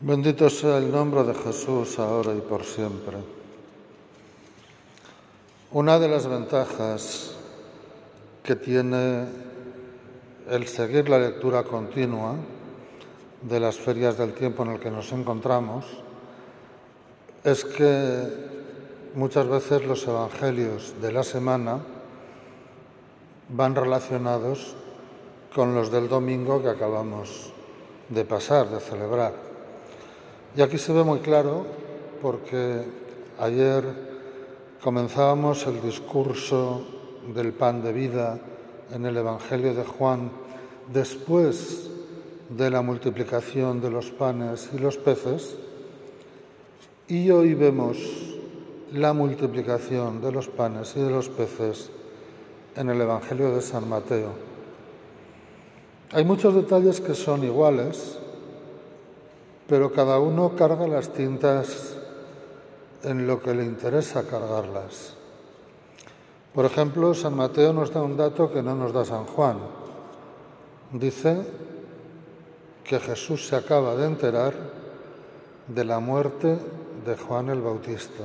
Bendito sea el nombre de Jesús ahora y por siempre. Una de las ventajas que tiene el seguir la lectura continua de las ferias del tiempo en el que nos encontramos es que muchas veces los evangelios de la semana van relacionados con los del domingo que acabamos de pasar, de celebrar. Y aquí se ve muy claro porque ayer comenzábamos el discurso del pan de vida en el Evangelio de Juan después de la multiplicación de los panes y los peces y hoy vemos la multiplicación de los panes y de los peces en el Evangelio de San Mateo. Hay muchos detalles que son iguales, pero cada uno carga las tintas en lo que le interesa cargarlas. Por ejemplo, San Mateo nos da un dato que no nos da San Juan. Dice que Jesús se acaba de enterar de la muerte de Juan el Bautista.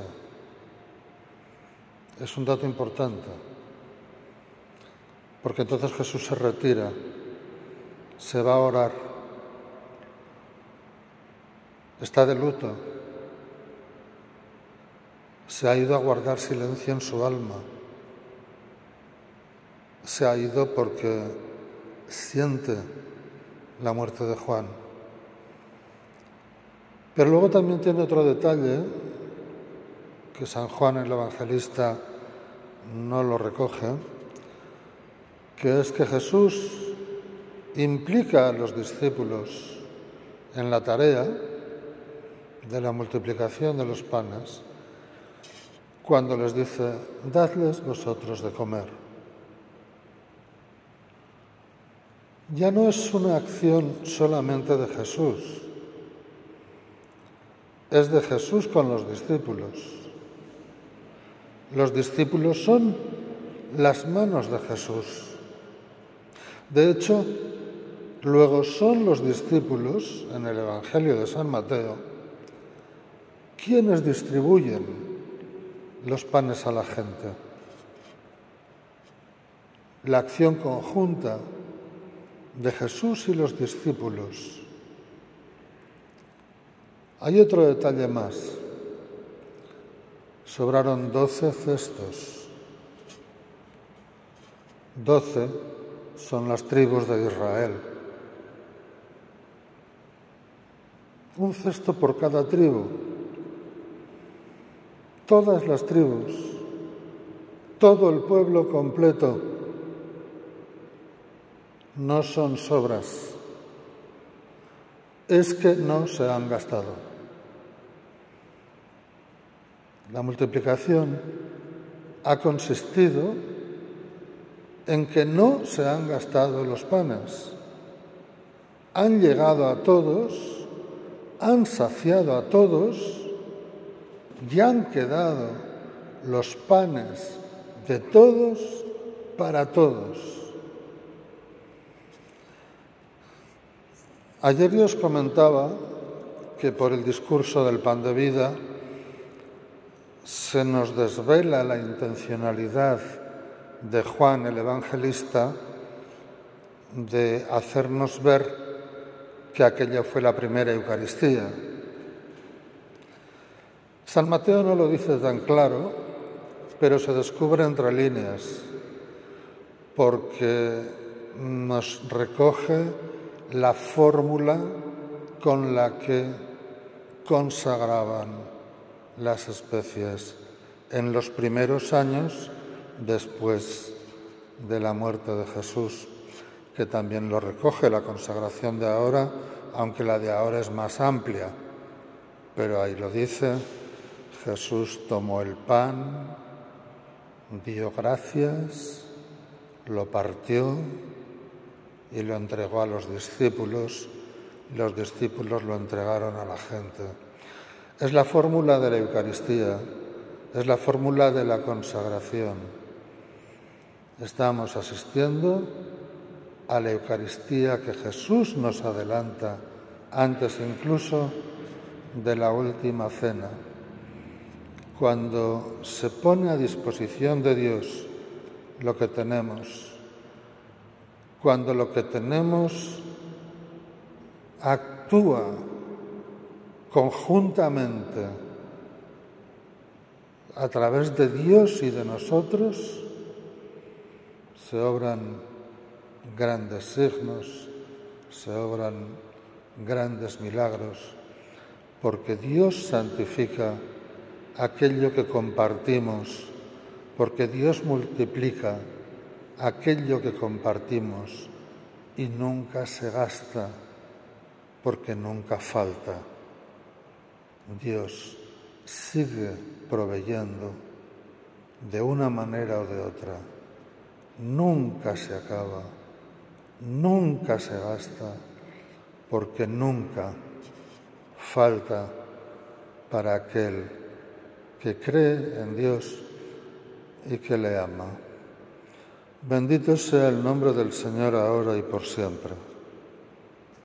Es un dato importante, porque entonces Jesús se retira, se va a orar está de luto, se ha ido a guardar silencio en su alma, se ha ido porque siente la muerte de Juan. Pero luego también tiene otro detalle que San Juan el Evangelista no lo recoge, que es que Jesús implica a los discípulos en la tarea de la multiplicación de los panes cuando les dice, dadles vosotros de comer. Ya no es una acción solamente de Jesús, es de Jesús con los discípulos. Los discípulos son las manos de Jesús. De hecho, luego son los discípulos en el Evangelio de San Mateo ¿Quiénes distribuyen los panes a la gente? La acción conjunta de Jesús y los discípulos. Hay otro detalle más. Sobraron doce cestos. Doce son las tribus de Israel. Un cesto por cada tribu todas las tribus, todo el pueblo completo, no son sobras, es que no se han gastado. La multiplicación ha consistido en que no se han gastado los panes, han llegado a todos, han saciado a todos, ya han quedado los panes de todos para todos. Ayer yo os comentaba que por el discurso del pan de vida se nos desvela la intencionalidad de Juan el Evangelista de hacernos ver que aquella fue la primera Eucaristía. San Mateo no lo dice tan claro, pero se descubre entre líneas, porque nos recoge la fórmula con la que consagraban las especies en los primeros años después de la muerte de Jesús, que también lo recoge la consagración de ahora, aunque la de ahora es más amplia, pero ahí lo dice Jesús tomó el pan, dio gracias, lo partió y lo entregó a los discípulos. Los discípulos lo entregaron a la gente. Es la fórmula de la Eucaristía, es la fórmula de la consagración. Estamos asistiendo a la Eucaristía que Jesús nos adelanta antes incluso de la última cena, cuando se pone a disposición de Dios lo que tenemos, cuando lo que tenemos actúa conjuntamente a través de Dios y de nosotros, se obran grandes signos, se obran grandes milagros, porque Dios santifica aquello que compartimos, porque Dios multiplica aquello que compartimos y nunca se gasta, porque nunca falta. Dios sigue proveyendo de una manera o de otra. Nunca se acaba, nunca se gasta, porque nunca falta para aquel que cree en Dios y que le ama. Bendito sea el nombre del Señor ahora y por siempre.